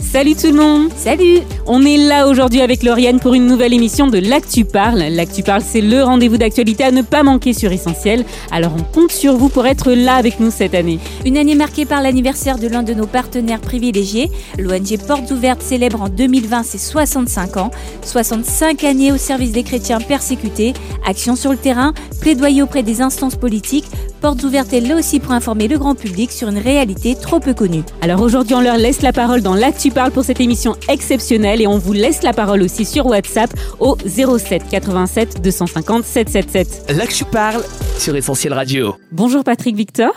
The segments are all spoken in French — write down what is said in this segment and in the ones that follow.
Salut tout le monde Salut On est là aujourd'hui avec Lauriane pour une nouvelle émission de L'Actu Parle. L'Actu Parle, c'est le rendez-vous d'actualité à ne pas manquer sur Essentiel. Alors on compte sur vous pour être là avec nous cette année. Une année marquée par l'anniversaire de l'un de nos partenaires privilégiés. L'ONG Portes Ouvertes célèbre en 2020 ses 65 ans. 65 années au service des chrétiens persécutés. Action sur le terrain, plaidoyer auprès des instances politiques. Portes Ouvertes est là aussi pour informer le grand public sur une réalité trop peu connue. Alors aujourd'hui on leur laisse la parole dans L'Actu Parle pour cette émission exceptionnelle et on vous laisse la parole aussi sur WhatsApp au 07 87 250 777. Là que je parle sur Essentiel Radio. Bonjour Patrick Victor,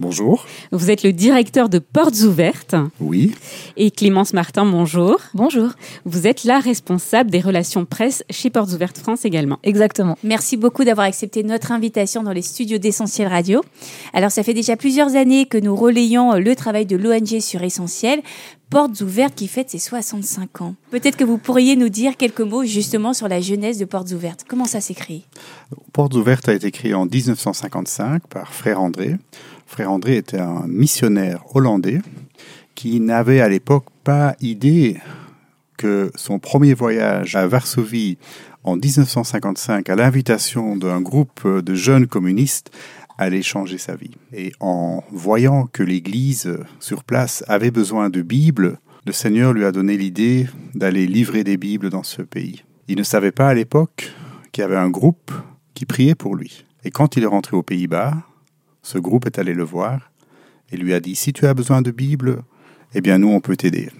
Bonjour. vous êtes le directeur de Portes Ouvertes Oui. et Clémence Martin, bonjour. Bonjour. Vous êtes la responsable des relations presse chez Portes Ouvertes France également. Exactement. Merci beaucoup d'avoir accepté notre invitation dans les studios d'Essentiel Radio. Alors, ça fait déjà plusieurs années que nous relayons le travail de l'ONG sur Essentiel, Portes Ouvertes qui fête ses 65 ans. Peut-être que vous pourriez nous dire quelques mots justement sur la jeunesse de Portes Ouvertes. Comment ça s'est créé Portes ouvertes a été créé en 1955 par Frère André. Frère André était un missionnaire hollandais qui n'avait à l'époque pas idée que son premier voyage à Varsovie en 1955 à l'invitation d'un groupe de jeunes communistes allait changer sa vie. Et en voyant que l'Église sur place avait besoin de Bibles, le Seigneur lui a donné l'idée d'aller livrer des Bibles dans ce pays. Il ne savait pas à l'époque qu'il y avait un groupe qui priait pour lui. Et quand il est rentré aux Pays-Bas, ce groupe est allé le voir et lui a dit, si tu as besoin de Bible, eh bien nous, on peut t'aider.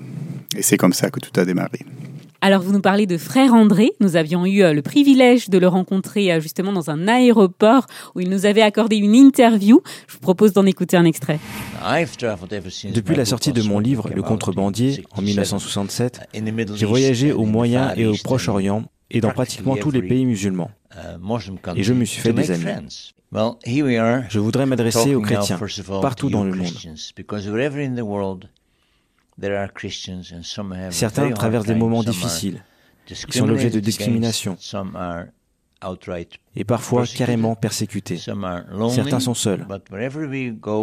Et c'est comme ça que tout a démarré. Alors vous nous parlez de frère André, nous avions eu euh, le privilège de le rencontrer euh, justement dans un aéroport où il nous avait accordé une interview. Je vous propose d'en écouter un extrait. Depuis la sortie de mon livre Le contrebandier en 1967, j'ai voyagé au Moyen et au Proche-Orient et dans pratiquement tous les pays musulmans. Et je me suis fait des amis. Je voudrais m'adresser aux chrétiens partout dans le monde. Certains traversent des moments difficiles. Ils sont l'objet de discrimination et parfois carrément persécutés. Certains sont seuls.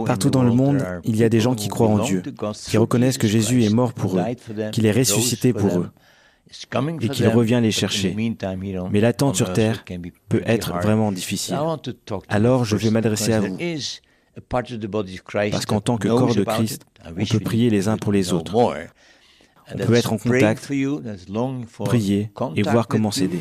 Partout dans le monde, il y a des gens qui croient en Dieu, qui reconnaissent que Jésus est mort pour eux, qu'il est ressuscité pour eux et qu'il revient les chercher. Mais l'attente sur Terre peut être vraiment difficile. Alors je vais m'adresser à vous, parce qu'en tant que corps de Christ, on peut prier les uns pour les autres. On peut être en contact, prier et voir comment s'aider.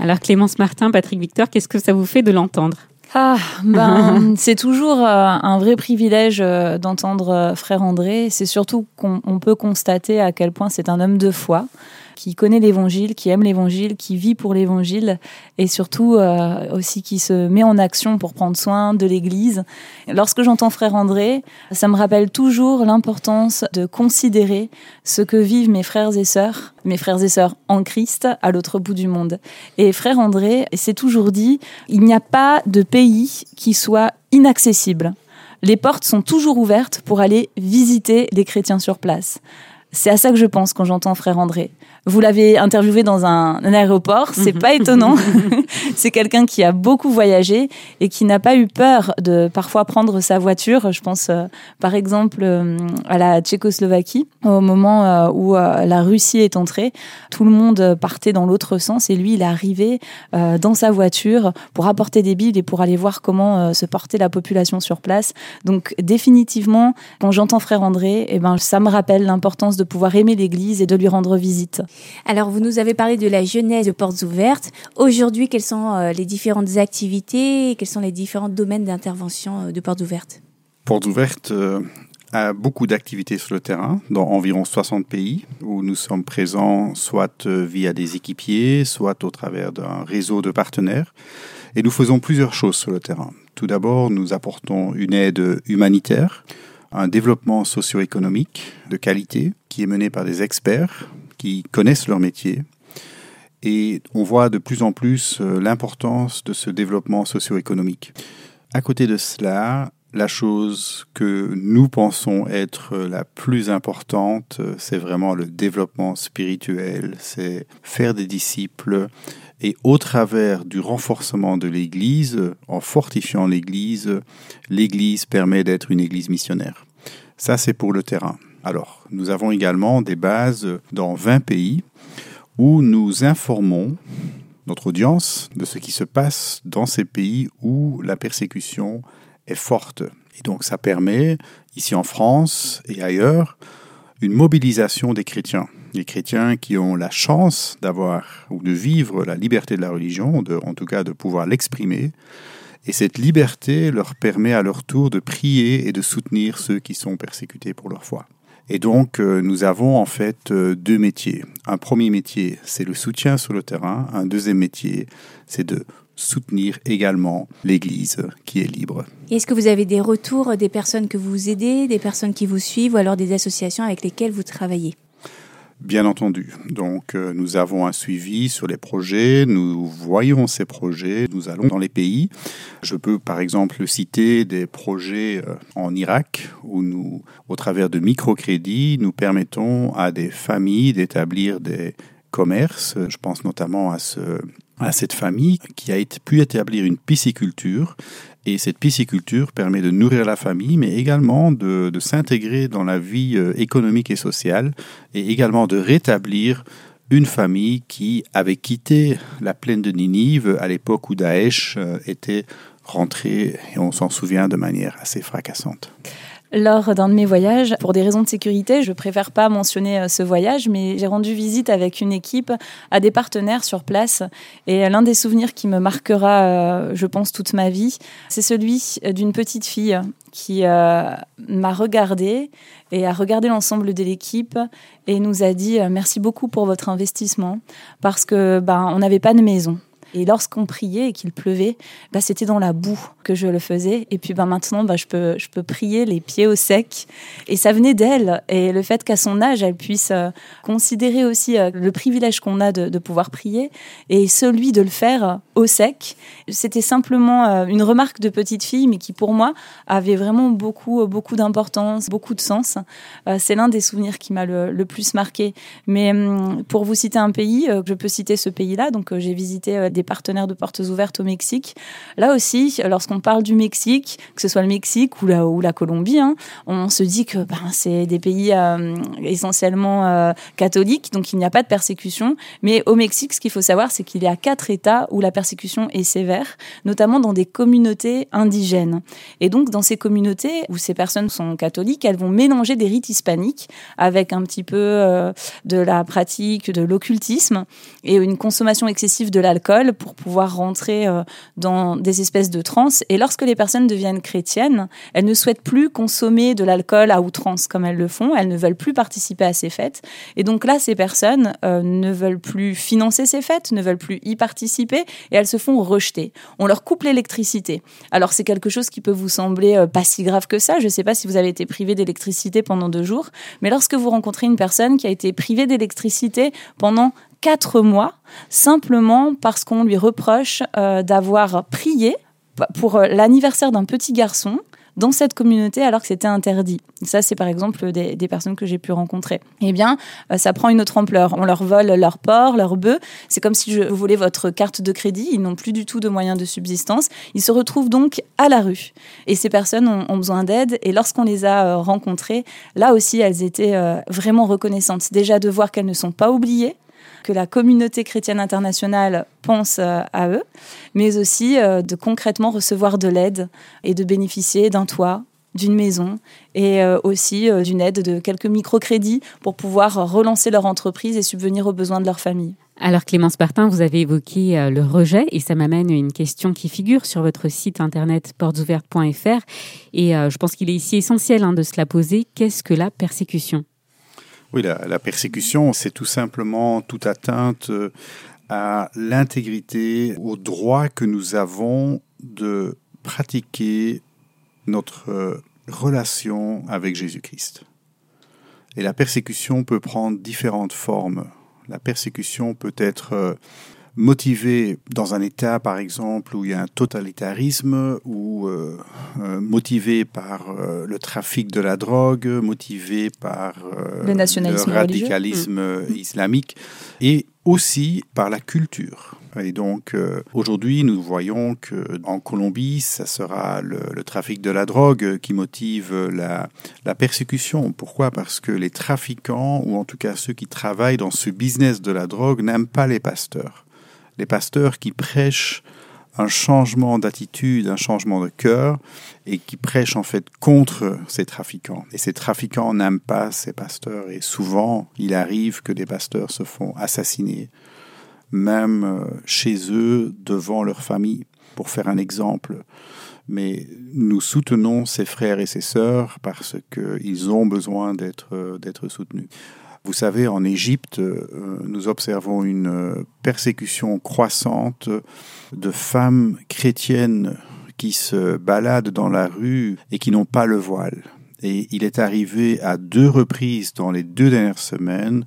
Alors Clémence Martin, Patrick Victor, qu'est-ce que ça vous fait de l'entendre? Ah, ben, c'est toujours euh, un vrai privilège euh, d'entendre euh, frère André. C'est surtout qu'on on peut constater à quel point c'est un homme de foi qui connaît l'évangile, qui aime l'évangile, qui vit pour l'évangile et surtout euh, aussi qui se met en action pour prendre soin de l'église. Lorsque j'entends frère André, ça me rappelle toujours l'importance de considérer ce que vivent mes frères et sœurs, mes frères et sœurs en Christ à l'autre bout du monde. Et frère André s'est toujours dit, il n'y a pas de pays qui soit inaccessible. Les portes sont toujours ouvertes pour aller visiter les chrétiens sur place. C'est à ça que je pense quand j'entends frère André. Vous l'avez interviewé dans un, un aéroport, c'est pas étonnant. c'est quelqu'un qui a beaucoup voyagé et qui n'a pas eu peur de parfois prendre sa voiture. Je pense euh, par exemple euh, à la Tchécoslovaquie au moment euh, où la Russie est entrée. Tout le monde partait dans l'autre sens et lui il est arrivé dans sa voiture pour apporter des bibles et pour aller voir comment se portait la population sur place. Donc définitivement, quand j'entends frère André, eh ben ça me rappelle l'importance de pouvoir aimer l'Église et de lui rendre visite. Alors, vous nous avez parlé de la jeunesse de Portes Ouvertes. Aujourd'hui, quelles sont euh, les différentes activités et quels sont les différents domaines d'intervention euh, de Portes Ouvertes? Portes ouvertes euh, a beaucoup d'activités sur le terrain, dans environ 60 pays, où nous sommes présents soit via des équipiers, soit au travers d'un réseau de partenaires. Et nous faisons plusieurs choses sur le terrain. Tout d'abord, nous apportons une aide humanitaire, un développement socio-économique de qualité qui est mené par des experts qui connaissent leur métier. Et on voit de plus en plus euh, l'importance de ce développement socio-économique. À côté de cela, la chose que nous pensons être la plus importante, c'est vraiment le développement spirituel, c'est faire des disciples et au travers du renforcement de l'Église, en fortifiant l'Église, l'Église permet d'être une Église missionnaire. Ça, c'est pour le terrain. Alors, nous avons également des bases dans 20 pays où nous informons notre audience de ce qui se passe dans ces pays où la persécution est forte. Et donc ça permet, ici en France et ailleurs, une mobilisation des chrétiens. Les chrétiens qui ont la chance d'avoir ou de vivre la liberté de la religion, en tout cas de pouvoir l'exprimer. Et cette liberté leur permet à leur tour de prier et de soutenir ceux qui sont persécutés pour leur foi. Et donc, euh, nous avons en fait euh, deux métiers. Un premier métier, c'est le soutien sur le terrain. Un deuxième métier, c'est de soutenir également l'Église qui est libre. Est-ce que vous avez des retours des personnes que vous aidez, des personnes qui vous suivent ou alors des associations avec lesquelles vous travaillez? Bien entendu. Donc, euh, nous avons un suivi sur les projets, nous voyons ces projets, nous allons dans les pays. Je peux, par exemple, citer des projets euh, en Irak où nous, au travers de microcrédits, nous permettons à des familles d'établir des commerces. Je pense notamment à ce à cette famille qui a pu établir une pisciculture. Et cette pisciculture permet de nourrir la famille, mais également de, de s'intégrer dans la vie euh, économique et sociale, et également de rétablir une famille qui avait quitté la plaine de Ninive à l'époque où Daesh euh, était rentré, et on s'en souvient de manière assez fracassante lors d'un de mes voyages. Pour des raisons de sécurité, je préfère pas mentionner euh, ce voyage, mais j'ai rendu visite avec une équipe à des partenaires sur place. Et l'un des souvenirs qui me marquera, euh, je pense, toute ma vie, c'est celui d'une petite fille qui euh, m'a regardé et a regardé l'ensemble de l'équipe et nous a dit merci beaucoup pour votre investissement parce que ben on n'avait pas de maison. Et lorsqu'on priait et qu'il pleuvait, bah, c'était dans la boue que je le faisais. Et puis bah, maintenant, bah, je, peux, je peux prier les pieds au sec. Et ça venait d'elle. Et le fait qu'à son âge, elle puisse euh, considérer aussi euh, le privilège qu'on a de, pouvoir prier et celui de le faire au sec, c'était simplement euh, une remarque de petite fille, mais qui pour moi avait vraiment beaucoup, beaucoup d'importance, beaucoup de sens. C'est l'un des souvenirs qui m'a le, le, plus marqué. Mais hum, pour vous citer un pays, je peux citer ce pays-là. Donc j'ai visité des partenaires de portes ouvertes au Mexique. Là aussi, lorsqu'on parle du Mexique, que ce soit le Mexique ou la, Colombie, hein, on se dit que ben, c'est des pays euh, essentiellement euh, catholiques, donc il n'y a pas de persécution. Mais au Mexique, ce qu'il faut savoir, c'est qu'il y a quatre États où la persécution est sévère, notamment dans des communautés indigènes. Et donc, dans ces communautés où ces personnes sont catholiques, elles vont mélanger des rites hispaniques avec un petit peu euh, de la pratique de l'occultisme et une consommation excessive de l'alcool pour pouvoir rentrer euh, dans des espèces de transe. Et lorsque les personnes deviennent chrétiennes, elles ne souhaitent plus consommer de l'alcool à outrance comme elles le font. Elles ne veulent plus participer à ces fêtes. Et donc là, ces personnes euh, ne veulent plus financer ces fêtes, ne veulent plus y participer et elles se font rejeter. On leur coupe l'électricité. Alors c'est quelque chose qui peut vous sembler euh, pas si grave que ça. Je ne sais pas si vous avez été privé d'électricité pendant deux jours, mais lorsque vous rencontrez une personne qui a été privée d'électricité pendant quatre mois, simplement parce qu'on lui reproche euh, d'avoir prié pour euh, l'anniversaire d'un petit garçon dans cette communauté alors que c'était interdit. Ça, c'est par exemple des, personnes que j'ai pu rencontrer. Eh bien, euh, ça prend une autre ampleur. On leur vole leur porc, leur bœuf. C'est comme si je voulais votre carte de crédit. Ils n'ont plus du tout de moyens de subsistance. Ils se retrouvent donc à la rue. Et ces personnes ont, besoin d'aide. Et lorsqu'on les a rencontrées, là aussi, elles étaient vraiment reconnaissantes. Déjà de voir qu'elles ne sont pas oubliées, que la communauté chrétienne internationale pense euh, à eux, mais aussi euh, de concrètement recevoir de l'aide et de bénéficier d'un toit, d'une maison et euh, aussi d'une aide de quelques microcrédits pour pouvoir relancer leur entreprise et subvenir aux besoins de leur famille. Alors Clémence Partin, vous avez évoqué le rejet et ça m'amène à une question qui figure sur votre site internet portesouvertes.fr et je pense qu'il est ici essentiel hein, de se la poser. Qu'est-ce que la persécution? Oui, la, persécution, c'est tout simplement toute atteinte euh, à l'intégrité, au droit que nous avons de pratiquer notre euh, relation avec Jésus-Christ. Et la persécution peut prendre différentes formes. La persécution peut être motivés dans un État, par exemple, où il y a un totalitarisme, ou euh, euh, motivés par euh, le trafic de la drogue, motivés par le, nationalisme le radicalisme mmh. islamique, et aussi par la culture. Et donc aujourd'hui, nous voyons que en Colombie, ça sera le, trafic de la drogue qui motive la, la, persécution. Pourquoi? Parce que les trafiquants, ou en tout cas ceux qui travaillent dans ce business de la drogue, n'aiment pas les pasteurs les pasteurs qui prêchent un changement d'attitude, un changement de cœur, et qui prêchent en fait contre ces trafiquants. Et ces trafiquants n'aiment pas ces pasteurs, et souvent il arrive que des pasteurs se font assassiner, même euh, chez eux, devant leur famille, pour faire un exemple. Mais nous soutenons ces frères et ces sœurs parce qu'ils ont besoin d'être soutenus. Vous savez, en Égypte, euh, nous observons une euh, persécution croissante de femmes chrétiennes qui se baladent dans la rue et qui n'ont pas le voile. Et il est arrivé à deux reprises dans les deux dernières semaines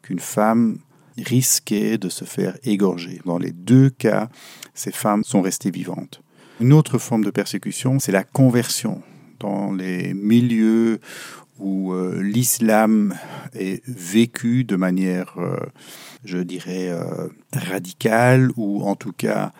qu'une femme risquait de se faire égorger. Dans les deux cas, ces femmes sont restées vivantes. Une autre forme de persécution, c'est la conversion. Dans les milieux où euh, l'islam est vécu de manière, euh, je dirais, euh, radicale ou en tout cas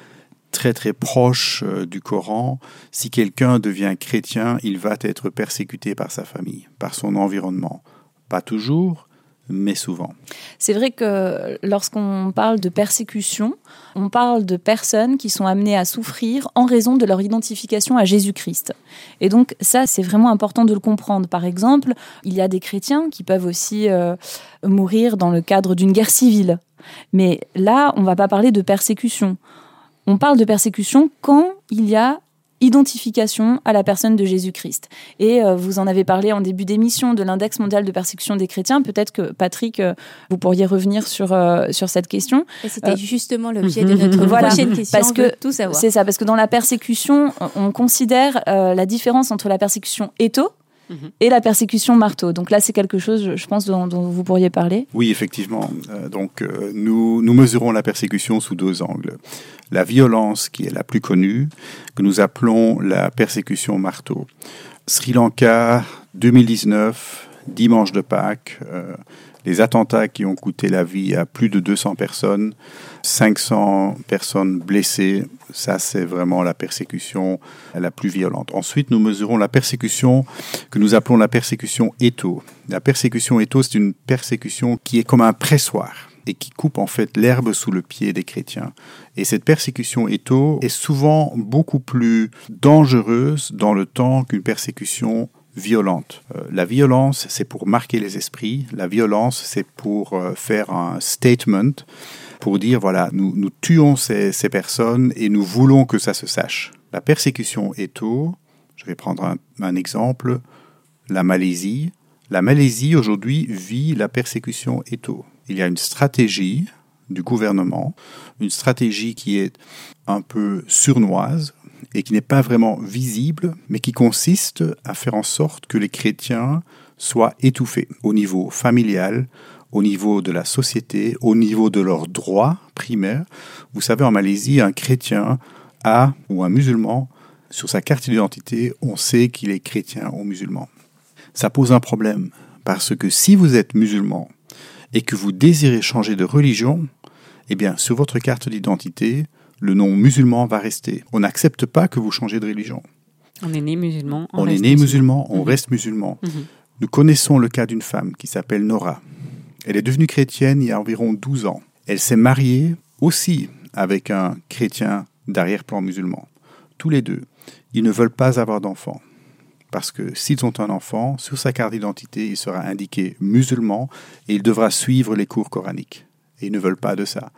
très très proche du Coran, si quelqu'un devient chrétien, il va être persécuté par sa famille, par son environnement. Pas toujours, mais souvent. C'est vrai que lorsqu'on parle de persécution, on parle de personnes qui sont amenées à souffrir en raison de leur identification à Jésus-Christ. Et donc ça, c'est vraiment important de le comprendre. Par exemple, il y a des chrétiens qui peuvent aussi euh, mourir dans le cadre d'une guerre civile. Mais là, on ne va pas parler de persécution. On parle de persécution quand il y a identification à la personne de Jésus-Christ. Et euh, vous en avez parlé en début d'émission de l'index mondial de persécution des chrétiens. Peut-être que Patrick, euh, vous pourriez revenir sur euh, sur cette question. C'était justement l'objet de notre prochaine question. Parce que tout savoir. C'est ça, parce que dans la persécution, on considère la différence entre la persécution et la persécution marteau. Donc là, c'est quelque chose, je pense, dont, vous pourriez parler. Oui, effectivement. Euh, donc, euh, nous, nous mesurons la persécution sous deux angles. La violence, qui est la plus connue, que nous appelons la persécution marteau. Sri Lanka, 2019, dimanche de Pâques, euh, les attentats qui ont coûté la vie à plus de 200 personnes, 500 personnes blessées, ça c'est vraiment la persécution la plus violente. Ensuite, nous mesurons la persécution que nous appelons la persécution étau. La persécution étau, c'est une persécution qui est comme un pressoir et qui coupe en fait l'herbe sous le pied des chrétiens. Et cette persécution étau est souvent beaucoup plus dangereuse dans le temps qu'une persécution violente. Euh, la violence, c'est pour marquer les esprits. La violence, c'est pour euh, faire un statement, pour dire, voilà, nous, nous tuons ces, personnes et nous voulons que ça se sache. La persécution étau, je vais prendre un, un exemple, la Malaisie. La Malaisie, aujourd'hui, vit la persécution étau. Il y a une stratégie du gouvernement, une stratégie qui est un peu surnoise, et qui n'est pas vraiment visible, mais qui consiste à faire en sorte que les chrétiens soient étouffés au niveau familial, au niveau de la société, au niveau de leurs droits primaires. Vous savez, en Malaisie, un chrétien a, ou un musulman, sur sa carte d'identité, on sait qu'il est chrétien ou musulman. Ça pose un problème, parce que si vous êtes musulman et que vous désirez changer de religion, eh bien, sur votre carte d'identité, le nom musulman va rester. On n'accepte pas que vous changez de religion. On est né musulman. On, est né musulman, on mhm. reste musulman. Mhm. Nous connaissons le cas d'une femme qui s'appelle Nora. Elle est devenue chrétienne il y a environ 12 ans. Elle s'est mariée aussi avec un chrétien d'arrière-plan musulman. Tous les deux, ils ne veulent pas avoir d'enfants. Parce que s'ils ont un enfant, sur sa carte d'identité, il sera indiqué musulman et il devra suivre les cours coraniques et ils ne veulent pas de ça.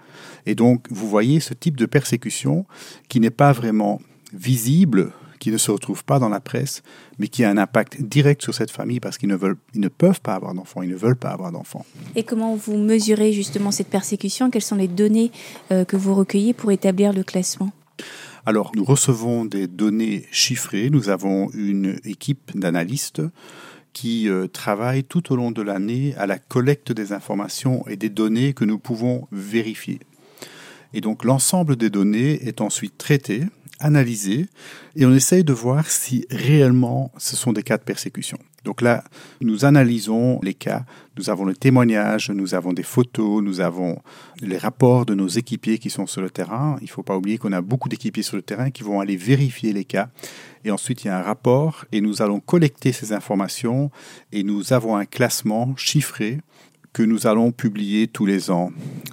Et donc, vous voyez ce type de persécution qui n'est pas vraiment visible, qui ne se retrouve pas dans la presse, mais qui a un impact direct sur cette famille parce qu'ils ne, veulent, ils ne peuvent pas avoir d'enfants, ils ne veulent pas avoir d'enfants. Et comment vous mesurez justement cette persécution? Quelles sont les données euh, que vous recueillez pour établir le classement? Alors, nous recevons des données chiffrées. Nous avons une équipe d'analystes qui euh, travaille tout au long de l'année à la collecte des informations et des données que nous pouvons vérifier. Et donc l'ensemble des données est ensuite traité, analysé, et on essaye de voir si réellement ce sont des cas de persécution. Donc là, nous analysons les cas, nous avons le témoignage, nous avons des photos, nous avons les rapports de nos équipiers qui sont sur le terrain. Il ne faut pas oublier qu'on a beaucoup d'équipiers sur le terrain qui vont aller vérifier les cas. Et ensuite, il y a un rapport et nous allons collecter ces informations et nous avons un classement chiffré que nous allons publier tous les ans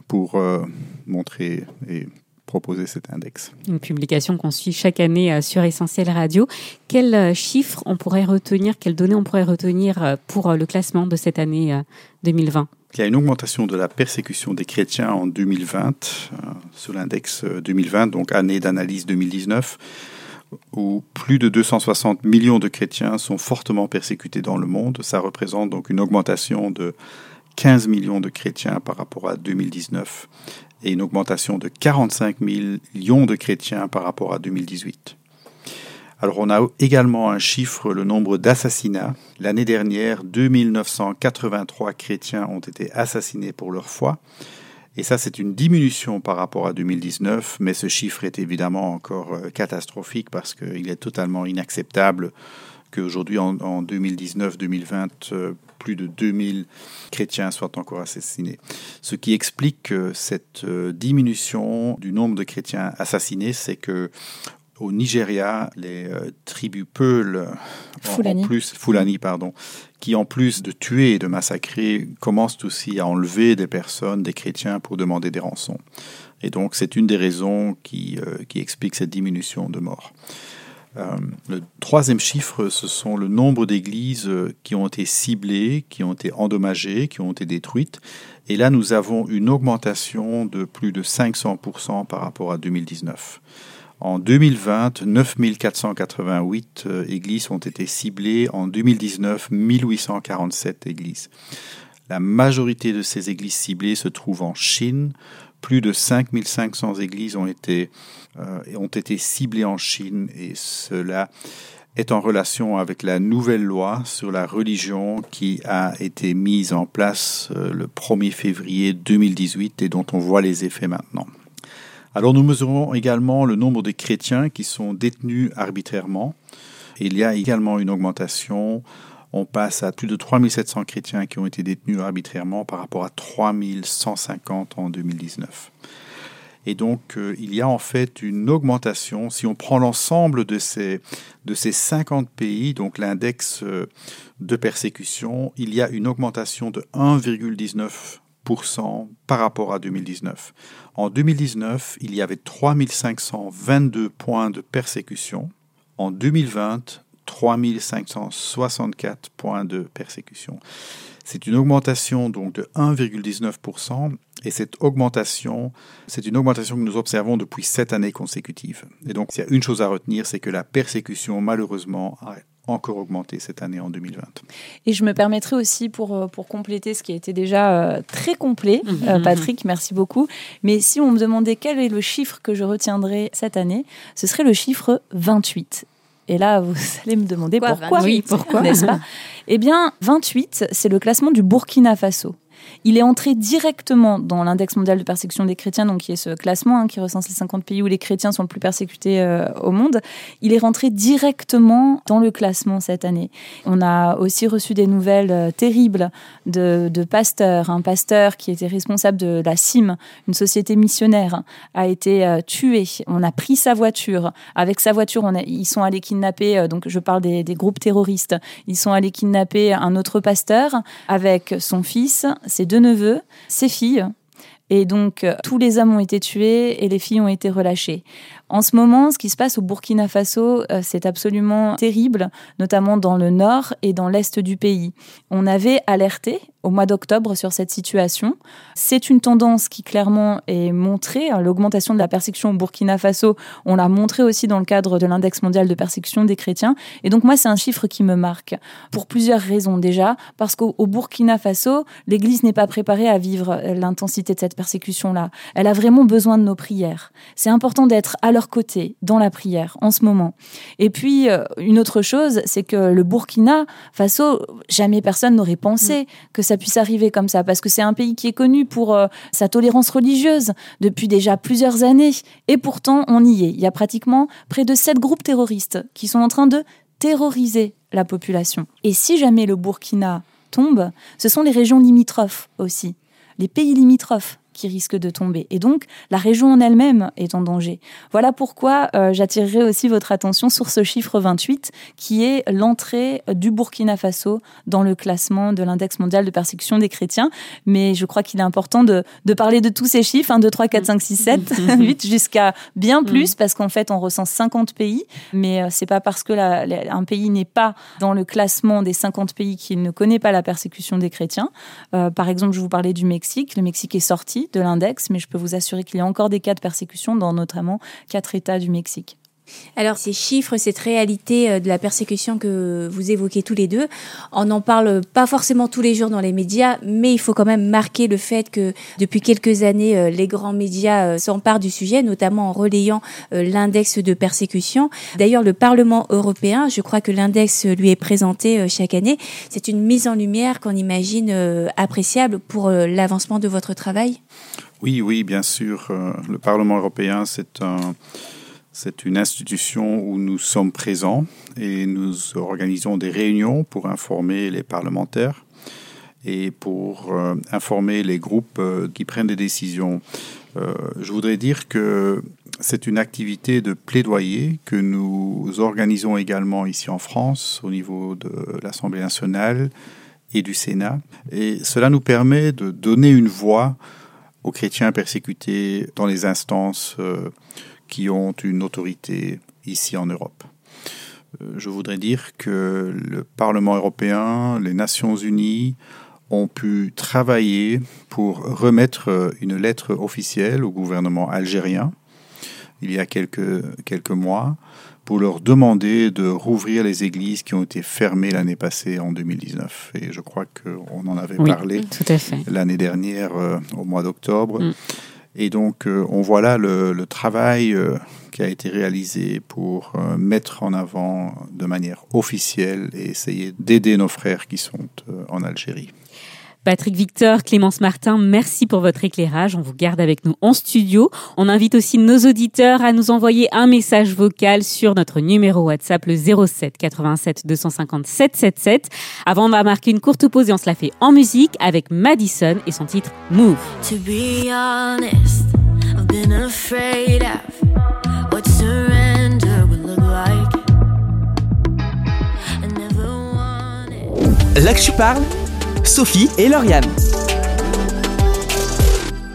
pour euh, montrer et proposer cet index. Une publication qu'on suit chaque année euh, sur Essentiel Radio. Quels euh, chiffres on pourrait retenir, quelles données on pourrait retenir euh, pour le classement de cette année 2020 il y a une augmentation de la persécution des chrétiens en 2020, sur l'index 2020, donc année d'analyse 2019, où plus de 260 millions de chrétiens sont fortement persécutés dans le monde. Ça représente donc une augmentation de 15 millions de chrétiens par rapport à 2019 et une augmentation de 45 millions de chrétiens par rapport à 2018. Alors on a également un chiffre, le nombre d'assassinats. L'année dernière, 2983 chrétiens ont été assassinés pour leur foi. Et ça, c'est une diminution par rapport à 2019, mais ce chiffre est évidemment encore euh, catastrophique parce qu'il est totalement inacceptable qu'aujourd'hui, en, 2019-2020, plus de 2000 chrétiens soient encore assassinés. Ce qui explique cette euh, diminution du nombre de chrétiens assassinés, c'est que au Nigeria, les euh, tribus Peul. En plus, Fulani, pardon, qui en plus de tuer et de massacrer, commencent aussi à enlever des personnes, des chrétiens, pour demander des rançons. Et donc, c'est une des raisons qui, euh, qui explique cette diminution de morts. Euh, le troisième chiffre, ce sont le nombre d'églises euh, qui ont été ciblées, qui ont été endommagées, qui ont été détruites. Et là, nous avons une augmentation de plus de 500% par rapport à 2019. En 2020, 9488 euh, églises ont été ciblées. En 2019, 1847 églises. La majorité de ces églises ciblées se trouvent en Chine. Plus de 5500 églises ont été euh, ont été ciblés en Chine et cela est en relation avec la nouvelle loi sur la religion qui a été mise en place euh, le 1er février 2018 et dont on voit les effets maintenant. Alors nous mesurons également le nombre de chrétiens qui sont détenus arbitrairement. Il y a également une augmentation. On passe à plus de 3700 chrétiens qui ont été détenus arbitrairement par rapport à 3150 en 2019. Et donc, euh, il y a en fait une augmentation. Si on prend l'ensemble de ces, de ces 50 pays, donc l'index euh, de persécution, il y a une augmentation de 1,19% par rapport à 2019. En 2019, il y avait 3522 points de persécution. En 2020, 3564 points de persécution. C'est une augmentation donc de 1,19% et cette augmentation, c'est une augmentation que nous observons depuis sept années consécutives. Et donc, il y a une chose à retenir, c'est que la persécution, malheureusement, a encore augmenté cette année en 2020. Et je me permettrai aussi, pour, euh, pour compléter ce qui a été déjà euh, très complet, euh, Patrick, merci beaucoup, mais si on me demandait quel est le chiffre que je retiendrai cette année, ce serait le chiffre 28. Et là, vous allez me demander pourquoi, oui, pourquoi n'est-ce pas? Eh bien, 28, c'est le classement du Burkina Faso. Il est entré directement dans l'index mondial de persécution des chrétiens, donc qui est ce classement hein, qui recense les 50 pays où les chrétiens sont le plus persécutés euh, au monde. Il est rentré directement dans le classement cette année. On a aussi reçu des nouvelles euh, terribles de, de pasteurs. Un pasteur qui était responsable de la CIM, une société missionnaire, a été euh, tué. On a pris sa voiture. Avec sa voiture, ils sont allés kidnapper, donc je parle des, des groupes terroristes, ils sont allés kidnapper un autre pasteur avec son fils, deux neveux, ses filles. Et donc, euh, tous les hommes ont été tués et les filles ont été relâchées. En ce moment, ce qui se passe au Burkina Faso, euh, c'est absolument terrible, notamment dans le nord et dans l'est du pays. On avait alerté au mois d'octobre sur cette situation. C'est une tendance qui clairement est montrée. L'augmentation de la persécution au Burkina Faso, on l'a montré aussi dans le cadre de l'index mondial de persécution des chrétiens. Et donc moi, c'est un chiffre qui me marque pour plusieurs raisons déjà. Parce qu'au Burkina Faso, l'Église n'est pas préparée à vivre l'intensité de cette persécution-là. Elle a vraiment besoin de nos prières. C'est important d'être à leur côté dans la prière en ce moment. Et puis, euh, une autre chose, c'est que le Burkina Faso, jamais personne n'aurait pensé mm. que ça puisse arriver comme ça, parce que c'est un pays qui est connu pour euh, sa tolérance religieuse depuis déjà plusieurs années. Et pourtant, on y est. Il y a pratiquement près de sept groupes terroristes qui sont en train de terroriser la population. Et si jamais le Burkina tombe, ce sont les régions limitrophes aussi, les pays limitrophes qui risque de tomber. Et donc, la région en elle-même est en danger. Voilà pourquoi euh, j'attirerai aussi votre attention sur ce chiffre 28, qui est l'entrée du Burkina Faso dans le classement de l'index mondial de persécution des chrétiens. Mais je crois qu'il est important de, de, parler de tous ces chiffres, 1, 2, 3, 4, 5, 6, 7, 8, jusqu'à bien plus, parce qu'en fait, on recense 50 pays. Mais euh, c'est pas parce que la, un pays n'est pas dans le classement des 50 pays qu'il ne connaît pas la persécution des chrétiens. Euh, par exemple, je vous parlais du Mexique. Le Mexique est sorti de l'index, mais je peux vous assurer qu'il y a encore des cas de persécution dans notamment quatre États du Mexique. Alors ces chiffres, cette réalité euh, de la persécution que vous évoquez tous les deux, on n'en parle pas forcément tous les jours dans les médias, mais il faut quand même marquer le fait que depuis quelques années, euh, les grands médias euh, s'emparent du sujet, notamment en relayant l'index de persécution. D'ailleurs, le Parlement européen, je crois que l'index lui est présenté chaque année. C'est une mise en lumière qu'on imagine appréciable pour l'avancement de votre travail? Oui, oui, bien sûr. Le Parlement européen, c'est un c'est une institution où nous sommes présents et nous organisons des réunions pour informer les parlementaires et pour euh, informer les groupes euh, qui prennent des décisions. Euh, je voudrais dire que c'est une activité de plaidoyer que nous organisons également ici en France au niveau de l'Assemblée nationale et du Sénat. Et cela nous permet de donner une voix aux chrétiens persécutés dans les instances qui ont une autorité ici en Europe. Euh, je voudrais dire que le Parlement européen, les Nations unies ont pu travailler pour remettre une lettre officielle au gouvernement algérien il y a quelques, quelques mois pour leur demander de rouvrir les églises qui ont été fermées l'année passée en 2019. Et je crois qu'on en avait parlé l'année dernière euh, au mois d'octobre. Mm. Et donc, euh, on voit là le, travail euh, qui a été réalisé pour euh, mettre en avant de manière officielle et essayer d'aider nos frères qui sont en Algérie. Patrick Victor, Clémence Martin, merci pour votre éclairage. On vous garde avec nous en studio. On invite aussi nos auditeurs à nous envoyer un message vocal sur notre numéro WhatsApp le 07 87 250 777. Avant, on va marquer une courte pause et on se la fait en musique avec Madison et son titre Move. To be honest, I've been afraid of what surrender would look like. Là que tu parles Sophie et Lauriane.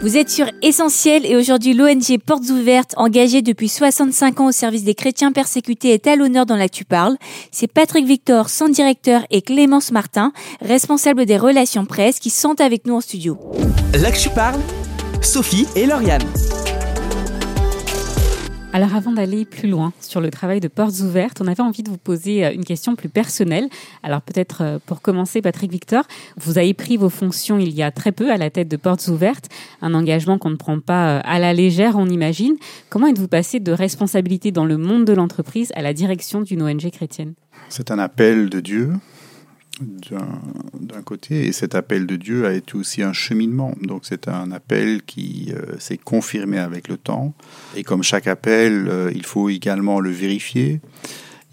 Vous êtes sur Essentiel et aujourd'hui l'ONG Portes Ouvertes, engagée depuis 65 ans au service des chrétiens persécutés, est à l'honneur dans Tu parles. C'est Patrick Victor, son directeur, et Clémence Martin, responsable des relations presse, qui sont avec nous en studio. Tu parles, Sophie et Lauriane. Alors avant d'aller plus loin sur le travail de portes ouvertes, on avait envie de vous poser euh, une question plus personnelle. Alors peut-être euh, pour commencer, Patrick Victor, vous avez pris vos fonctions il y a très peu à la tête de portes ouvertes, un engagement qu'on ne prend pas euh, à la légère, on imagine. Comment êtes-vous passé de responsabilité dans le monde de l'entreprise à la direction d'une ONG chrétienne? C'est un appel de Dieu d'un côté, et cet appel de Dieu a été aussi un cheminement. Donc c'est un appel qui euh, s'est confirmé avec le temps. Et comme chaque appel, euh, il faut également le vérifier.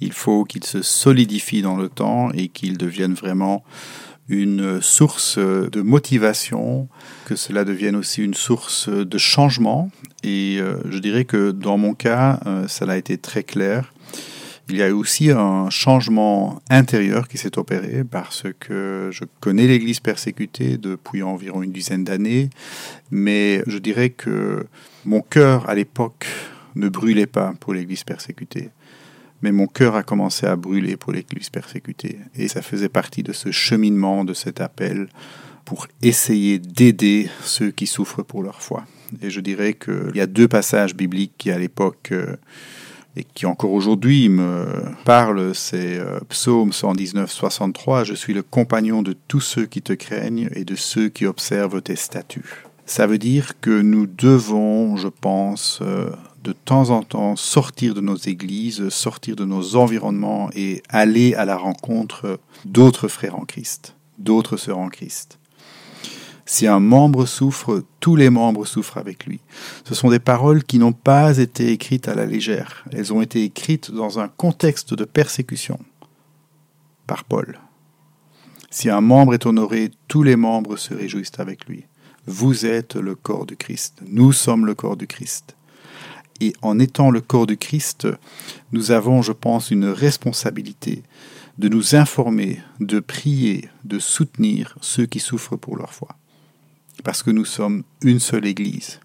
Il faut qu'il se solidifie dans le temps et qu'il devienne vraiment une source de motivation, que cela devienne aussi une source de changement. Et euh, je dirais que dans mon cas, ça a été très clair il y a eu aussi un changement intérieur qui s'est opéré parce que je connais l'Église persécutée depuis environ une dizaine d'années, mais je dirais que mon cœur à l'époque ne brûlait pas pour l'Église persécutée. Mais mon cœur a commencé à brûler pour l'Église persécutée. Et ça faisait partie de ce cheminement, de cet appel pour essayer d'aider ceux qui souffrent pour leur foi. Et je dirais qu'il y a deux passages bibliques qui, à l'époque, euh, et qui encore aujourd'hui me parle, c'est euh, Psaume 119, 63, Je suis le compagnon de tous ceux qui te craignent et de ceux qui observent tes statuts. Ça veut dire que nous devons, je pense, euh, de temps en temps sortir de nos églises, sortir de nos environnements et aller à la rencontre d'autres frères en Christ, d'autres sœurs en Christ. Si un membre souffre, tous les membres souffrent avec lui. Ce sont des paroles qui n'ont pas été écrites à la légère. Elles ont été écrites dans un contexte de persécution par Paul. Si un membre est honoré, tous les membres se réjouissent avec lui. Vous êtes le corps du Christ. Nous sommes le corps du Christ. Et en étant le corps du Christ, nous avons, je pense, une responsabilité de nous informer, de prier, de soutenir ceux qui souffrent pour leur foi. Parce que nous sommes une seule Église.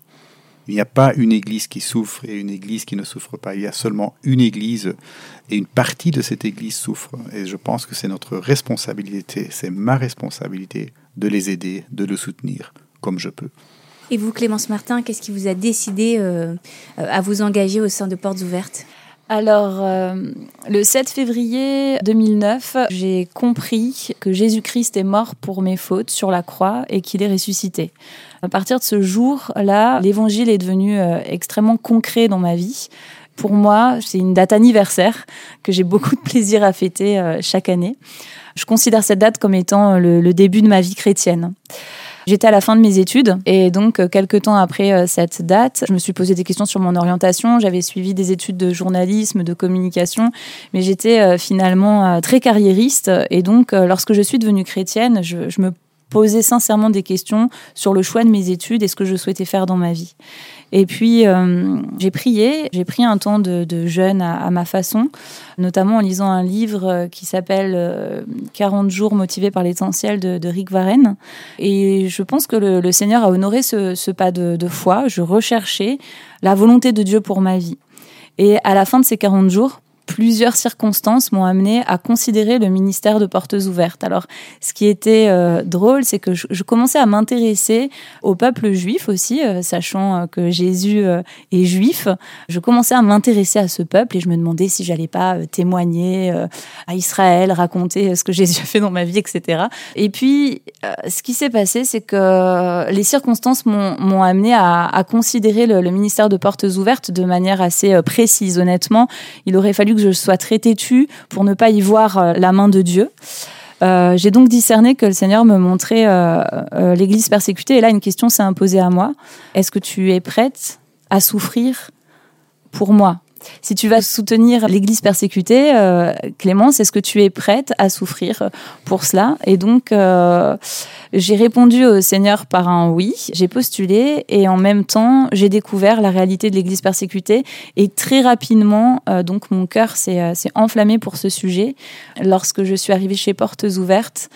Il n'y a pas une Église qui souffre et une Église qui ne souffre pas. Il y a seulement une Église et une partie de cette Église souffre. Et je pense que c'est notre responsabilité, c'est ma responsabilité de les aider, de le soutenir comme je peux. Et vous, Clémence Martin, qu'est-ce qui vous a décidé euh, à vous engager au sein de Portes Ouvertes? Alors, euh, le 7 février 2009, j'ai compris que Jésus-Christ est mort pour mes fautes sur la croix et qu'il est ressuscité. À partir de ce jour-là, l'évangile est devenu euh, extrêmement concret dans ma vie. Pour moi, c'est une date anniversaire que j'ai beaucoup de plaisir à fêter chaque année. Je considère cette date comme étant le début de ma vie chrétienne. J'étais à la fin de mes études et donc euh, quelques temps après euh, cette date, je me suis posé des questions sur mon orientation. J'avais suivi des études de journalisme, de communication, mais j'étais euh, finalement très carriériste et donc lorsque je suis devenue chrétienne, je, je me posais sincèrement des questions sur le choix de mes études et ce que je souhaitais faire dans ma vie. Et puis, euh, j'ai prié, j'ai pris un temps de, jeûne à, ma façon, notamment en lisant un livre euh, qui s'appelle 40 euh, jours motivés par l'essentiel de, Rick Warren. Et je pense que le, Seigneur a honoré ce, pas de, de foi. Je recherchais la volonté de Dieu pour ma vie. Et à la fin de ces 40 jours, plusieurs circonstances m'ont amené à considérer le ministère de portes ouvertes. Alors, ce qui était euh, drôle, c'est que je, commençais à m'intéresser au peuple juif aussi, euh, sachant euh, que Jésus est juif. Je commençais à m'intéresser à ce peuple et je me demandais si j'allais pas témoigner à Israël, raconter ce que Jésus a fait dans ma vie, etc. Et puis, ce qui s'est passé, c'est que les circonstances m'ont amené à, considérer le, le, ministère de portes ouvertes de manière assez précise. Honnêtement, il aurait fallu que je sois très têtue pour ne pas y voir euh, la main de Dieu. Euh, j'ai donc discerné que le Seigneur me montrait euh, l'Église persécutée. Et là, une question s'est imposée à moi. Est-ce que tu es prête à souffrir pour moi? Si tu vas soutenir l'Église persécutée, euh, Clémence, est-ce que tu es prête à souffrir pour cela Et donc, euh, j'ai répondu au Seigneur par un oui. J'ai postulé et en même temps, j'ai découvert la réalité de l'Église persécutée. Et très rapidement, euh, donc, mon cœur s'est enflammé pour ce sujet. Lorsque je suis arrivée chez Portes Ouvertes,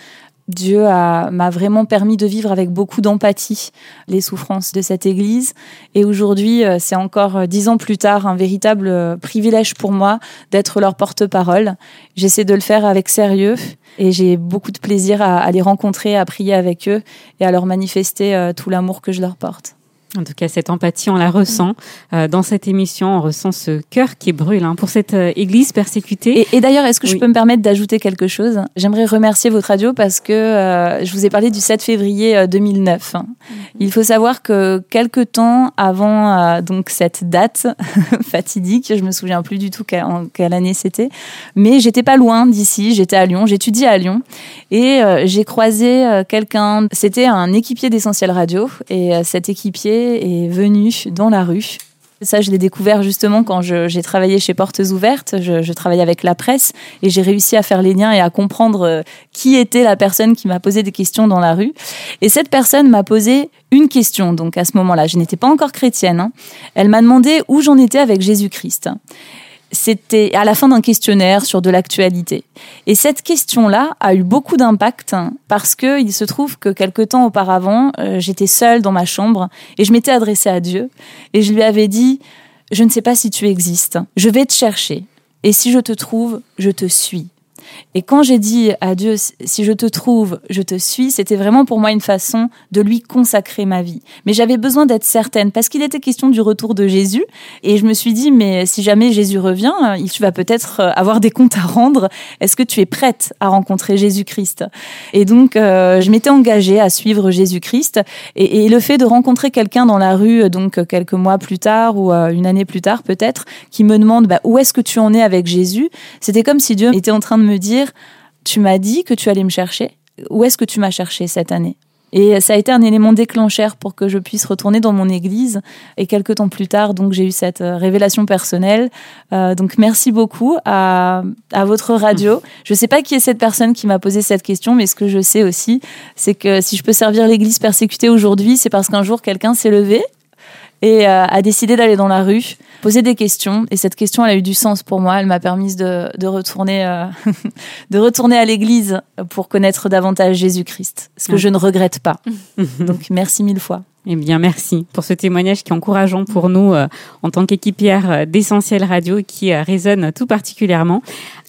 Dieu m'a vraiment permis de vivre avec beaucoup d'empathie les souffrances de cette Église. Et aujourd'hui, euh, c'est encore euh, dix ans plus tard un véritable euh, privilège pour moi d'être leur porte-parole. J'essaie de le faire avec sérieux et j'ai beaucoup de plaisir à, les rencontrer, à prier avec eux et à leur manifester tout l'amour que je leur porte. En tout cas, cette empathie, on la ressent euh, dans cette émission. On ressent ce cœur qui brûle hein, pour cette euh, Église persécutée. Et, d'ailleurs, est-ce que je peux me permettre d'ajouter quelque chose? J'aimerais remercier votre radio parce que euh, je vous ai parlé du 7 février 2009. Mhm. Il faut savoir que quelques temps avant donc cette date fatidique, je me souviens plus du tout quelle, année c'était, mais j'étais pas loin d'ici. J'étais à Lyon, j'étudiais à Lyon et j'ai croisé quelqu'un. C'était un équipier d'Essentiel Radio et cet équipier est venu dans la rue. Ça, je l'ai découvert justement quand j'ai travaillé chez Portes Ouvertes. Je, travaillais avec la presse et j'ai réussi à faire les liens et à comprendre euh, qui était la personne qui m'a posé des questions dans la rue. Et cette personne m'a posé une question. Donc à ce moment-là, je n'étais pas encore chrétienne. Hein. Elle m'a demandé où j'en étais avec Jésus-Christ c'était à la fin d'un questionnaire sur de l'actualité. Et cette question-là a eu beaucoup d'impact parce que il se trouve que quelque temps auparavant, euh, j'étais seule dans ma chambre et je m'étais adressée à Dieu et je lui avais dit je ne sais pas si tu existes, je vais te chercher et si je te trouve, je te suis. Et quand j'ai dit à Dieu, si je te trouve, je te suis, c'était vraiment pour moi une façon de lui consacrer ma vie. Mais j'avais besoin d'être certaine parce qu'il était question du retour de Jésus. Et je me suis dit, mais si jamais Jésus revient, tu vas peut-être euh, avoir des comptes à rendre. Est-ce que tu es prête à rencontrer Jésus-Christ? Et donc, euh, je m'étais engagée à suivre Jésus-Christ. Et, le fait de rencontrer quelqu'un dans la rue, donc quelques mois plus tard ou euh, une année plus tard peut-être, qui me demande bah, où est-ce que tu en es avec Jésus, c'était comme si Dieu était en train de me dire, tu m'as dit que tu allais me chercher. Où est-ce que tu m'as cherché cette année? Et ça a été un élément déclencheur pour que je puisse retourner dans mon église. Et quelques temps plus tard, donc j'ai eu cette euh, révélation personnelle. Euh, donc merci beaucoup à, à votre radio. Je ne sais pas qui est cette personne qui m'a posé cette question, mais ce que je sais aussi, c'est que si je peux servir l'église persécutée aujourd'hui, c'est parce qu'un jour quelqu'un s'est levé et euh, a décidé d'aller dans la rue, poser des questions. Et cette question, elle a eu du sens pour moi. Elle m'a permis de, de retourner, euh, de retourner à l'église pour connaître davantage Jésus-Christ, ce que je ne regrette pas. Donc merci mille fois. Eh bien, merci pour ce témoignage qui est encourageant pour nous euh, en tant qu'équipière euh, d'Essentiel Radio qui euh, résonne tout particulièrement.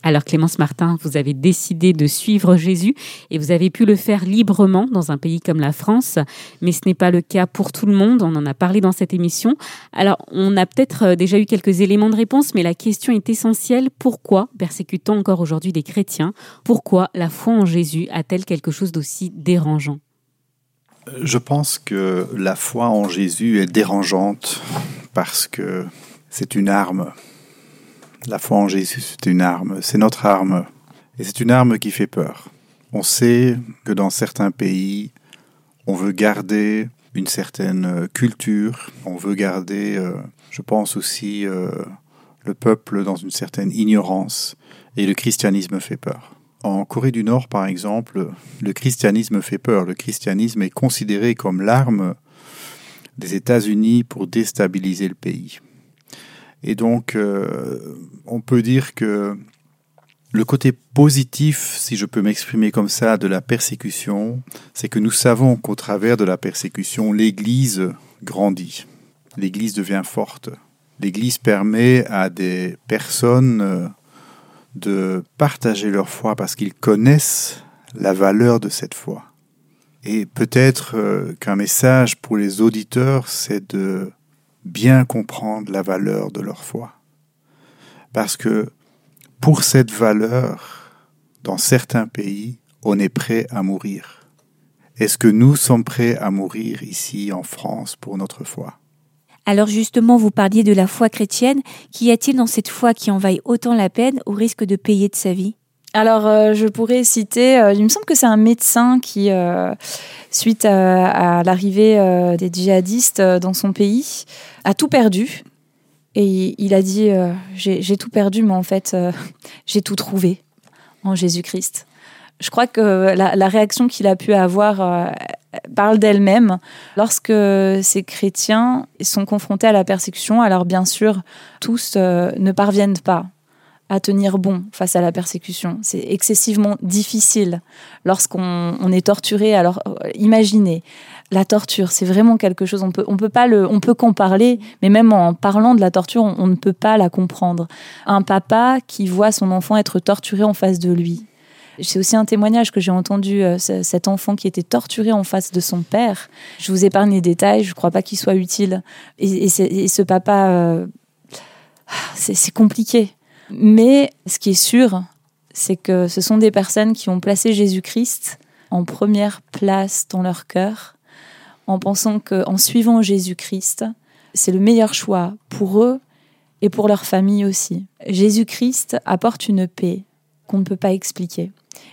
Alors, Clémence Martin, vous avez décidé de suivre Jésus et vous avez pu le faire librement dans un pays comme la France, mais ce n'est pas le cas pour tout le monde. On en a parlé dans cette émission. Alors, on a peut-être déjà eu quelques éléments de réponse, mais la question est essentielle. Pourquoi persécutons encore aujourd'hui des chrétiens? Pourquoi la foi en Jésus a-t-elle quelque chose d'aussi dérangeant? Je pense que la foi en Jésus est dérangeante parce que c'est une arme. La foi en Jésus, c'est une arme, c'est notre arme. Et c'est une arme qui fait peur. On sait que dans certains pays, on veut garder une certaine culture, on veut garder, euh, je pense aussi, euh, le peuple dans une certaine ignorance, et le christianisme fait peur. En Corée du Nord, par exemple, le christianisme fait peur. Le christianisme est considéré comme l'arme des États-Unis pour déstabiliser le pays. Et donc, euh, on peut dire que le côté positif, si je peux m'exprimer comme ça, de la persécution, c'est que nous savons qu'au travers de la persécution, l'Église grandit, l'Église devient forte. L'Église permet à des personnes euh, de partager leur foi parce qu'ils connaissent la valeur de cette foi. Et peut-être euh, qu'un message pour les auditeurs, c'est de bien comprendre la valeur de leur foi. Parce que pour cette valeur, dans certains pays, on est prêt à mourir. Est-ce que nous sommes prêts à mourir ici en France pour notre foi? Alors justement, vous parliez de la foi chrétienne. Qu'y a-t-il dans cette foi qui en vaille autant la peine au risque de payer de sa vie? Alors, euh, je pourrais citer, euh, il me semble que c'est un médecin qui, euh, suite à, l'arrivée des djihadistes dans son pays, a tout perdu. Et il a dit, j'ai tout perdu, mais en fait, j'ai tout trouvé en Jésus-Christ. Je crois que la, réaction qu'il a pu avoir parle d'elle-même. Lorsque ces chrétiens sont confrontés à la persécution, alors bien sûr, tous euh, ne parviennent pas à tenir bon face à la persécution. C'est excessivement difficile lorsqu'on est torturé. Alors euh, imaginez, la torture, c'est vraiment quelque chose. On peut, on peut pas le, on peut qu'en parler, mais même en parlant de la torture, on ne peut pas la comprendre. Un papa qui voit son enfant être torturé en face de lui, c'est aussi un témoignage que j'ai entendu, euh, cet enfant qui était torturé en face de son père. Je vous épargne les détails, je ne crois pas qu'il soit utile. Et, ce papa, euh, c'est compliqué. Mais ce qui est sûr, c'est que ce sont des personnes qui ont placé Jésus-Christ en première place dans leur cœur, en pensant qu'en suivant Jésus-Christ, c'est le meilleur choix pour eux et pour leur famille aussi. Jésus-Christ apporte une paix qu'on ne peut pas expliquer.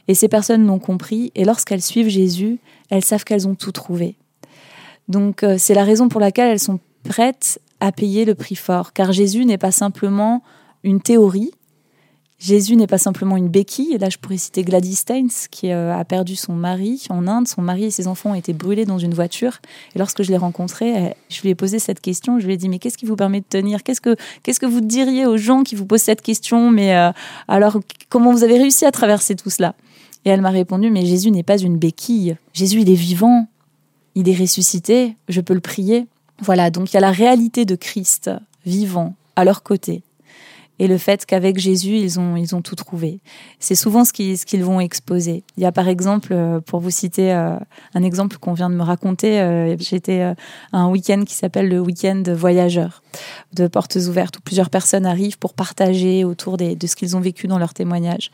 Et ces personnes l'ont compris, et lorsqu'elles suivent Jésus, elles savent qu'elles ont tout trouvé. Donc euh, c'est la raison pour laquelle elles sont prêtes à payer le prix fort, car Jésus n'est pas simplement une théorie, Jésus n'est pas simplement une béquille. Là, je pourrais citer Gladys Steins, qui euh, a perdu son mari en Inde. Son mari et ses enfants ont été brûlés dans une voiture. Et lorsque je l'ai rencontrée, je lui ai posé cette question. Je lui ai dit, mais qu'est-ce qui vous permet de tenir? Qu'est-ce que qu'est-ce que vous diriez aux gens qui vous posent cette question? Mais euh, alors, comment vous avez réussi à traverser tout cela? Et elle m'a répondu, mais Jésus n'est pas une béquille. Jésus, il est vivant. Il est ressuscité. Je peux le prier. Voilà, donc il y a la réalité de Christ vivant à leur côté et le fait qu'avec Jésus, ils ont, ils ont tout trouvé. C'est souvent ce qu'ils, ce qu'ils vont exposer. Il y a par exemple, euh, pour vous citer euh, un exemple qu'on vient de me raconter, euh, j'étais à un week-end qui s'appelle le week-end voyageur de portes ouvertes où plusieurs personnes arrivent pour partager autour de ce qu'ils ont vécu dans leur témoignage.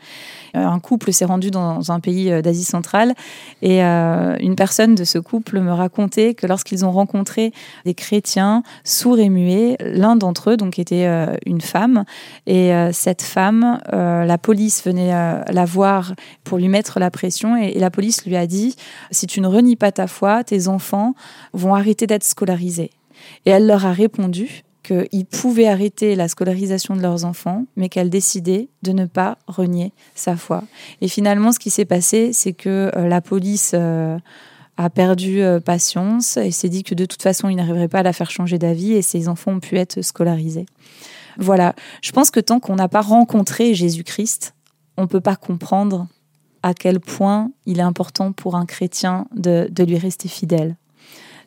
Un couple s'est rendu dans un pays d'Asie centrale et une personne de ce couple me racontait que lorsqu'ils ont rencontré des chrétiens sourds et muets, l'un d'entre eux donc était une femme et euh, cette femme, euh, la police venait euh, la voir pour lui mettre la pression et, la police lui a dit, si tu ne renies pas ta foi, tes enfants vont arrêter d'être scolarisés. Et elle leur a répondu qu'ils pouvaient arrêter la scolarisation de leurs enfants, mais qu'elle décidait de ne pas renier sa foi. Et finalement, ce qui s'est passé, c'est que la police a perdu patience et s'est dit que de toute façon, il n'arriverait pas à la faire changer d'avis et ses enfants ont pu être scolarisés. Voilà, je pense que tant qu'on n'a pas rencontré Jésus-Christ, on ne peut pas comprendre à quel point il est important pour un chrétien de, lui rester fidèle.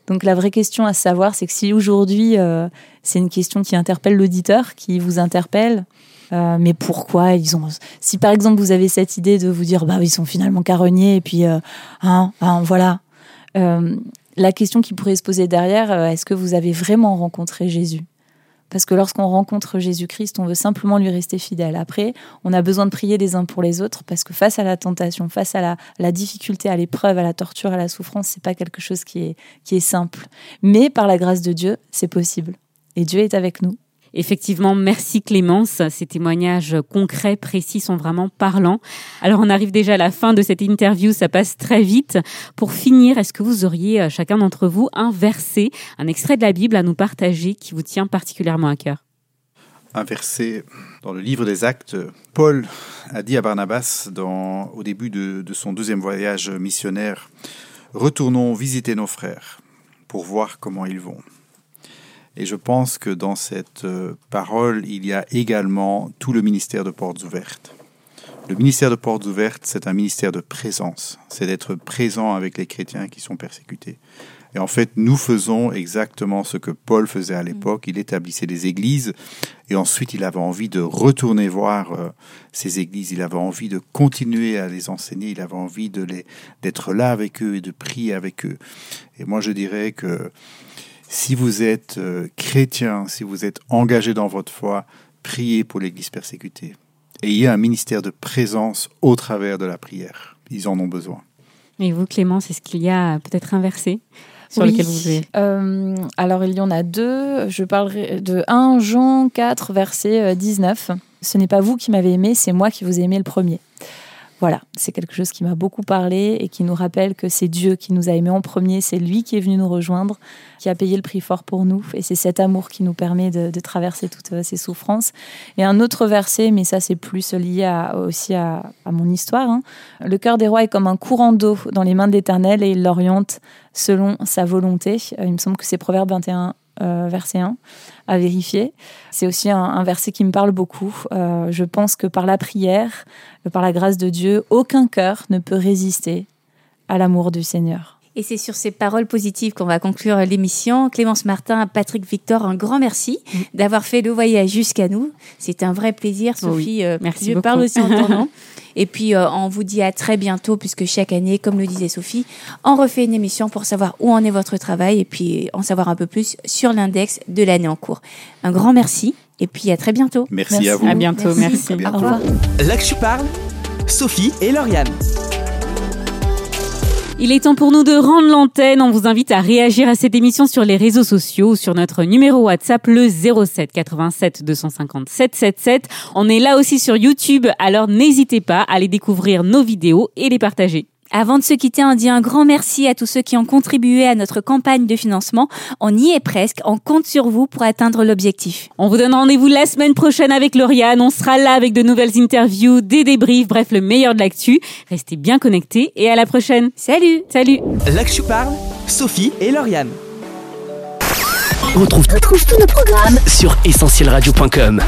Donc la vraie question à savoir, c'est que si aujourd'hui euh, c'est une question qui interpelle l'auditeur, qui vous interpelle, euh, mais pourquoi ils ont Si par exemple vous avez cette idée de vous dire bah ils sont finalement carogniers et puis euh, hein, hein, voilà, la question qui pourrait se poser derrière, est-ce que vous avez vraiment rencontré Jésus? Parce que lorsqu'on rencontre Jésus-Christ, on veut simplement lui rester fidèle. Après, on a besoin de prier les uns pour les autres, parce que face à la tentation, face à la, difficulté, à l'épreuve, à la torture, à la souffrance, c'est pas quelque chose qui est simple. Mais par la grâce de Dieu, c'est possible. Et Dieu est avec nous. Effectivement, merci Clémence. Ces témoignages concrets, précis sont vraiment parlants. Alors on arrive déjà à la fin de cette interview, ça passe très vite. Pour finir, est-ce que vous auriez euh, chacun d'entre vous un verset, un extrait de la Bible à nous partager qui vous tient particulièrement à cœur? Un verset dans le livre des Actes. Paul a dit à Barnabas au début de son deuxième voyage missionnaire, Retournons visiter nos frères pour voir comment ils vont. Et je pense que dans cette euh, parole, il y a également tout le ministère de Portes Ouvertes. Le ministère de Portes Ouvertes, c'est un ministère de présence. C'est d'être présent avec les chrétiens qui sont persécutés. Et en fait, nous faisons exactement ce que Paul faisait à l'époque. Il établissait des églises et ensuite il avait envie de retourner voir euh, ces églises. Il avait envie de continuer à les enseigner. Il avait envie d'être là avec eux et de prier avec eux. Et moi, je dirais que si vous êtes euh, chrétien, si vous êtes engagé dans votre foi, priez pour l'Église persécutée. Ayez un ministère de présence au travers de la prière. Ils en ont besoin. Et vous, Clémence, est-ce qu'il y a peut-être un verset sur lequel vous êtes euh, Alors, il y en a deux. Je parlerai de 1 Jean 4, verset 19. Euh, Ce n'est pas vous qui m'avez aimé, c'est moi qui vous ai aimé le premier. Voilà, c'est quelque chose qui m'a beaucoup parlé et qui nous rappelle que c'est Dieu qui nous a aimés en premier, c'est lui qui est venu nous rejoindre, qui a payé le prix fort pour nous, et c'est cet amour qui nous permet de, traverser toutes euh, ces souffrances. Et un autre verset, mais ça c'est plus lié aussi à, mon histoire, hein. le cœur des rois est comme un courant d'eau dans les mains de l'Éternel et il l'oriente selon sa volonté. Euh, il me semble que c'est Proverbe 21, euh, verset 1 à vérifier. C'est aussi un, verset qui me parle beaucoup. Euh, je pense que par la prière, par la grâce de Dieu, aucun cœur ne peut résister à l'amour du Seigneur. Et c'est sur ces paroles positives qu'on va conclure l'émission. Clémence Martin, Patrick Victor, un grand merci mm. d'avoir fait le voyage jusqu'à nous. C'est un vrai plaisir, Sophie. Euh, merci je beaucoup. parle aussi en ton nom. Et puis, euh, on vous dit à très bientôt, puisque chaque année, comme le disait Sophie, on refait une émission pour savoir où en est votre travail et puis en savoir un peu plus sur l'index de l'année en cours. Un grand merci et puis à très bientôt. Merci, à vous. À bientôt, merci. Au revoir. Là que tu parles, Sophie et Lauriane. Il est temps pour nous de rendre l'antenne. On vous invite à réagir à cette émission sur les réseaux sociaux sur notre numéro WhatsApp le 07 87 250 777. On est là aussi sur YouTube, alors n'hésitez pas à aller découvrir nos vidéos et les partager. Avant de se quitter, on dit un grand merci à tous ceux qui ont contribué à notre campagne de financement. On y est presque. On compte sur vous pour atteindre l'objectif. On vous donne rendez-vous la semaine prochaine avec Lauriane. On sera là avec de nouvelles interviews, des débriefs, bref, le meilleur de l'actu. Restez bien connectés et à la prochaine. Salut! Salut! L'actu parle, Sophie et Lauriane. On retrouve, tous nos programmes sur essentielradio.com.